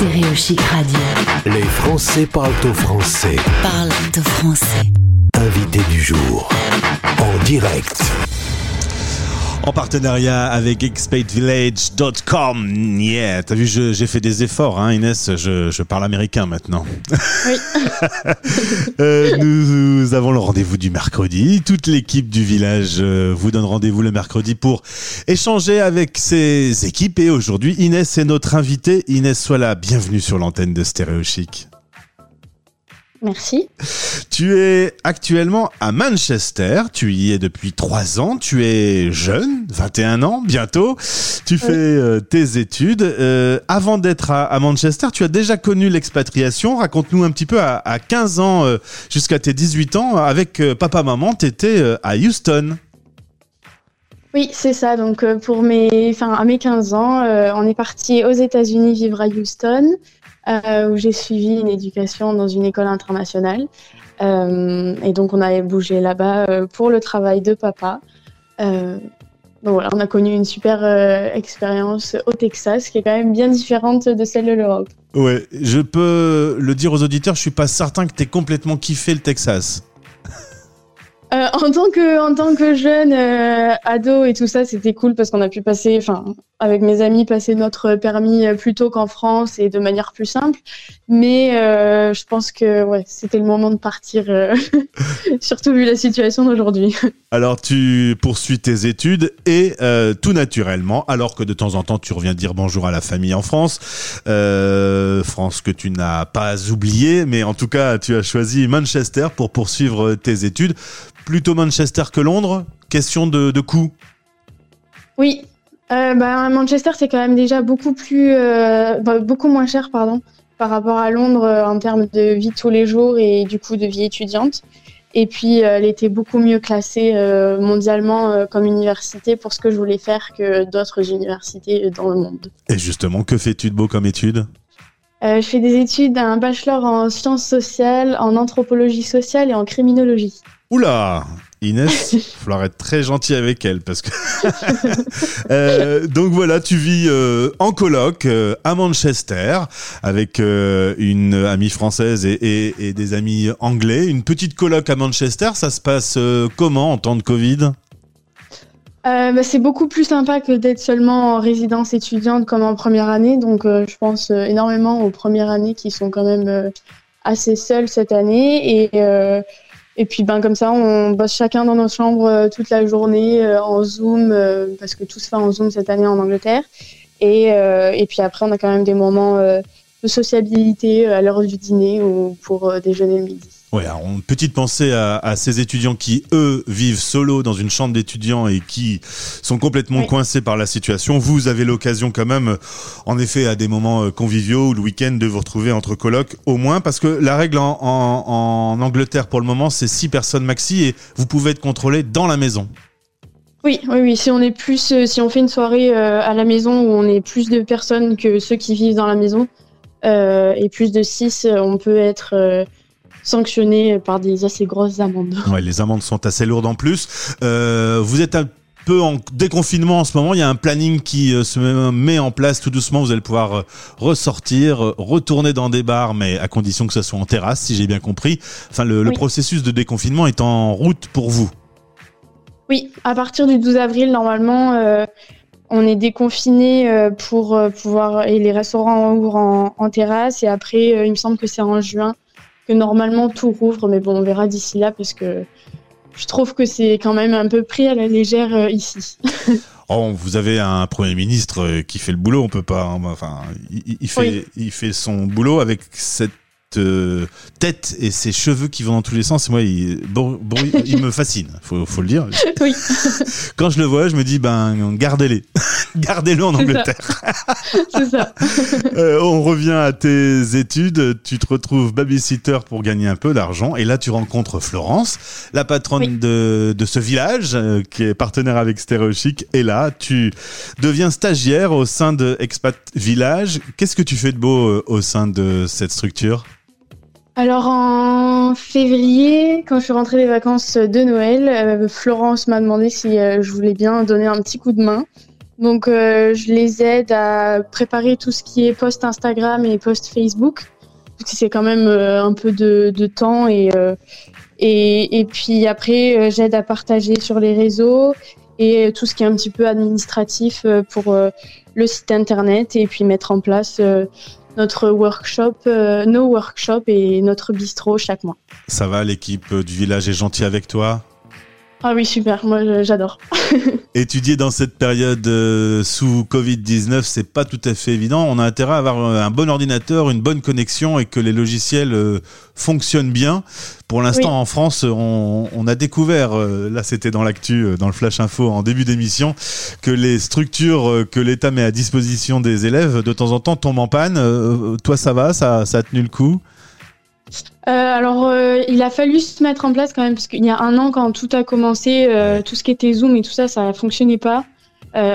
Radio. Les Français parlent au français. Parle de français. Invité du jour. En direct. En partenariat avec expatevillage.com. Yeah, t'as vu, j'ai fait des efforts, hein, Inès. Je, je parle américain maintenant. Oui. Euh, nous, nous avons le rendez-vous du mercredi. Toute l'équipe du village euh, vous donne rendez-vous le mercredi pour échanger avec ses équipes. Et aujourd'hui, Inès est notre invitée. Inès, sois la bienvenue sur l'antenne de Stéréo Chic. Merci. Tu es actuellement à Manchester, tu y es depuis trois ans, tu es jeune, 21 ans bientôt, tu fais euh, tes études. Euh, avant d'être à, à Manchester, tu as déjà connu l'expatriation. Raconte-nous un petit peu, à, à 15 ans euh, jusqu'à tes 18 ans, avec papa-maman, tu étais à Houston. Oui, c'est ça. Donc, pour mes, enfin, à mes 15 ans, on est parti aux États-Unis vivre à Houston, euh, où j'ai suivi une éducation dans une école internationale. Euh, et donc, on avait bougé là-bas euh, pour le travail de papa. Euh, donc voilà, on a connu une super expérience au Texas, qui est quand même bien différente de celle de l'Europe. Ouais, je peux le dire aux auditeurs, je suis pas certain que tu complètement kiffé le Texas. Euh, en tant que jeune euh, ado et tout ça, c'était cool parce qu'on a pu passer, enfin, avec mes amis, passer notre permis euh, plus tôt qu'en France et de manière plus simple. Mais je pense que c'était le moment de partir, surtout vu la situation d'aujourd'hui. Alors tu poursuis tes études et tout naturellement, alors que de temps en temps tu reviens dire bonjour à la famille en France, France que tu n'as pas oublié, mais en tout cas tu as choisi Manchester pour poursuivre tes études. Plutôt Manchester que Londres. Question de, de coût. Oui, euh, bah, Manchester c'est quand même déjà beaucoup plus, euh, bah, beaucoup moins cher, pardon, par rapport à Londres euh, en termes de vie de tous les jours et du coup de vie étudiante. Et puis elle était beaucoup mieux classée mondialement comme université pour ce que je voulais faire que d'autres universités dans le monde. Et justement, que fais-tu de beau comme étude? Je fais des études, un bachelor en sciences sociales, en anthropologie sociale et en criminologie. Oula Inès, il va falloir être très gentil avec elle parce que. Euh, donc voilà, tu vis euh, en coloc euh, à Manchester avec une amie française et, et- et des amis anglais. Une petite coloc à Manchester, ça se passe comment en temps de Covid? Bah, c'est beaucoup plus sympa que d'être seulement en résidence étudiante comme en première année. Donc, je pense énormément aux premières années qui sont quand même assez seules cette année. Et, et puis, ben, comme ça, on bosse chacun dans nos chambres euh, toute la journée euh, en Zoom, euh, parce que tout se fait en Zoom cette année en Angleterre. Et, et puis après, on a quand même des moments de sociabilité à l'heure du dîner ou pour déjeuner le midi. Ouais, alors, une petite pensée à, à ces étudiants qui, eux, vivent solo dans une chambre d'étudiants et qui sont complètement Oui. coincés par la situation. Vous avez l'occasion quand même, en effet, à des moments euh, conviviaux ou le week-end, de vous retrouver entre colocs, au moins, parce que la règle en, en- en Angleterre pour le moment, c'est six personnes maxi et vous pouvez être contrôlé dans la maison. Oui, oui, oui. Si on est plus, euh, si on fait une soirée euh, à la maison où on est plus de personnes que ceux qui vivent dans la maison euh, et plus de 6, on peut être sanctionné par des assez grosses amendes. Ouais, les amendes sont assez lourdes en plus. Euh, vous êtes un peu en déconfinement en ce moment. Il y a un planning qui euh, se met- en place tout doucement. Vous allez pouvoir euh, ressortir, retourner dans des bars, mais à condition que ce soit en terrasse, si j'ai bien compris. Enfin, le, processus de déconfinement est en route pour vous. Oui, à partir du 12 avril, normalement, euh, on est déconfiné pour pouvoir et les restaurants ouvrent en, en terrasse et après, il me semble que c'est en juin que normalement tout rouvre, mais bon, on verra d'ici là parce que je trouve que c'est quand même un peu pris à la légère euh, ici. Oh, vous avez un premier ministre euh, qui fait le boulot. On peut pas. hein, enfin, il, il fait, Oui. il fait son boulot avec cette euh, tête et ses cheveux qui vont dans tous les sens. Et moi, il, bon, bon, il me fascine. Faut, faut le dire. oui, Quand je le vois, je me dis, ben, gardez-les. Gardez-le en. Angleterre. c'est ça. Euh, on revient à tes études. Tu te retrouves babysitter pour gagner un peu d'argent. Et là, tu rencontres Florence, la patronne Oui. de, de ce village, euh, qui est partenaire avec Stéréo Chic. Et là, tu deviens stagiaire au sein de Expat Village. Qu'est-ce que tu fais de beau euh, au sein de cette structure? Alors en février, quand je suis rentrée des vacances de Noël, Florence m'a demandé si je voulais bien donner un petit coup de main. Donc, euh, je les aide à préparer tout ce qui est post Instagram et post Facebook. C'est quand même euh, un peu de, de temps. Et, euh, et, et puis après, euh, j'aide à partager sur les réseaux et tout ce qui est un petit peu administratif euh, pour euh, le site internet et puis mettre en place notre workshop, nos workshops et notre bistrot chaque mois. Ça va, l'équipe du village est gentille avec toi? Ah oui, super, moi j'adore. Étudier dans cette période euh, sous Covid-19, c'est pas tout à fait évident. On a intérêt à avoir euh, un bon ordinateur, une bonne connexion et que les logiciels euh, fonctionnent bien. Pour l'instant, Oui. en France, on, on a découvert, là c'était dans l'actu, dans le Flash Info en début d'émission, que les structures que l'État met à disposition des élèves, de temps en temps, tombent en panne. Toi, ça va? Ça, ça a tenu le coup? Euh, alors, euh, il a fallu se mettre en place quand même, parce qu'il y a un an, quand tout a commencé, euh, tout ce qui était Zoom et tout ça, ça fonctionnait pas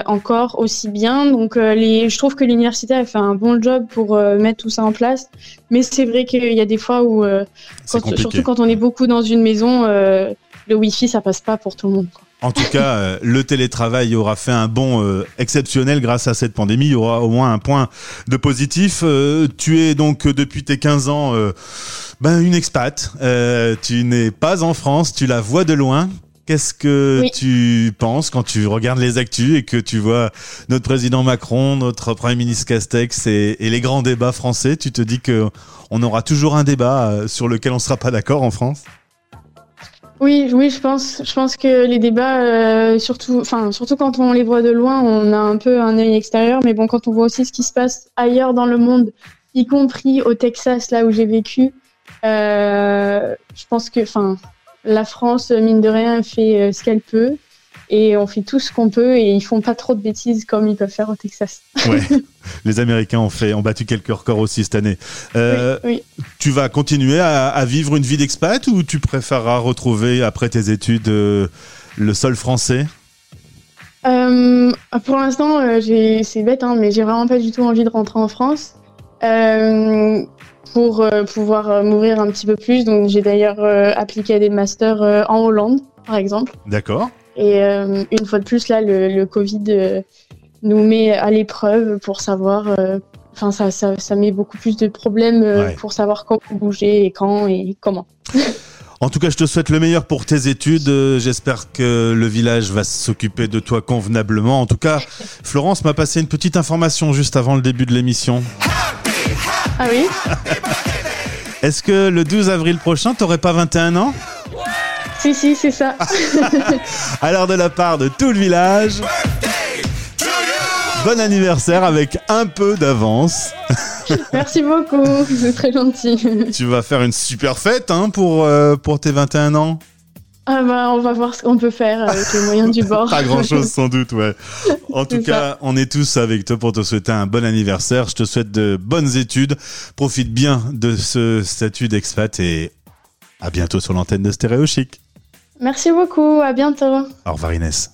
encore aussi bien. Donc, les, je trouve que l'université a fait un bon job pour mettre tout ça en place. Mais c'est vrai qu'il y a des fois où, quand- surtout quand on est beaucoup dans une maison, le Wi-Fi, ça passe pas pour tout le monde. quoi. En tout cas, euh, le télétravail aura fait un bond euh, exceptionnel grâce à cette pandémie. Il y aura au moins un point de positif. Euh, tu es donc depuis tes 15 ans ben, une expat. Euh, tu n'es pas en France, tu la vois de loin. Qu'est-ce que Oui. tu penses quand tu regardes les actus et que tu vois notre président Macron, notre premier ministre Castex et, et les grands débats français? Tu te dis que on aura toujours un débat sur lequel on sera pas d'accord en France? Oui, oui, je pense, je pense que les débats, euh, surtout, enfin, surtout quand on les voit de loin, on a un peu un œil extérieur, mais bon, quand on voit aussi ce qui se passe ailleurs dans le monde, y compris au Texas, là où j'ai vécu, euh, je pense que, la France, mine de rien, fait euh, ce qu'elle peut, et on fait tout ce qu'on peut, et ils font pas trop de bêtises comme ils peuvent faire au Texas. Ouais. les Américains ont fait, ont battu quelques records aussi cette année. Euh, oui, oui. Tu vas continuer à, à vivre une vie d'expat ou tu préféreras retrouver après tes études euh, le sol français? Euh, pour l'instant, c'est bête, hein, mais j'ai vraiment pas du tout envie de rentrer en France pour pouvoir m'ouvrir un petit peu plus. Donc, j'ai d'ailleurs appliqué à des masters en Hollande, par exemple. D'accord. Et euh, une fois de plus, là, le, le Covid euh, nous met à l'épreuve pour savoir. euh, Enfin, ça, ça, ça met beaucoup plus de problèmes Ouais. pour savoir comment bouger et quand et comment. En tout cas, je te souhaite le meilleur pour tes études. J'espère que le village va s'occuper de toi convenablement. En tout cas, Florence m'a passé une petite information juste avant le début de l'émission. Ah oui? Est-ce que le 12 avril prochain, t'aurais pas 21 ans? Si, si, c'est ça. Alors de la part de tout le village, bon anniversaire avec un peu d'avance. Merci beaucoup, c'est très gentil. Tu vas faire une super fête hein, pour, euh, pour tes 21 ans. Ah bah, on va voir ce qu'on peut faire avec les moyens du bord. Pas grand chose sans doute, ouais. En tout cas, on est tous avec toi pour te souhaiter un bon anniversaire. Je te souhaite de bonnes études. Profite bien de ce statut d'expat et à bientôt sur l'antenne de Stéréo Chic. Merci beaucoup, à bientôt. Au revoir Inès.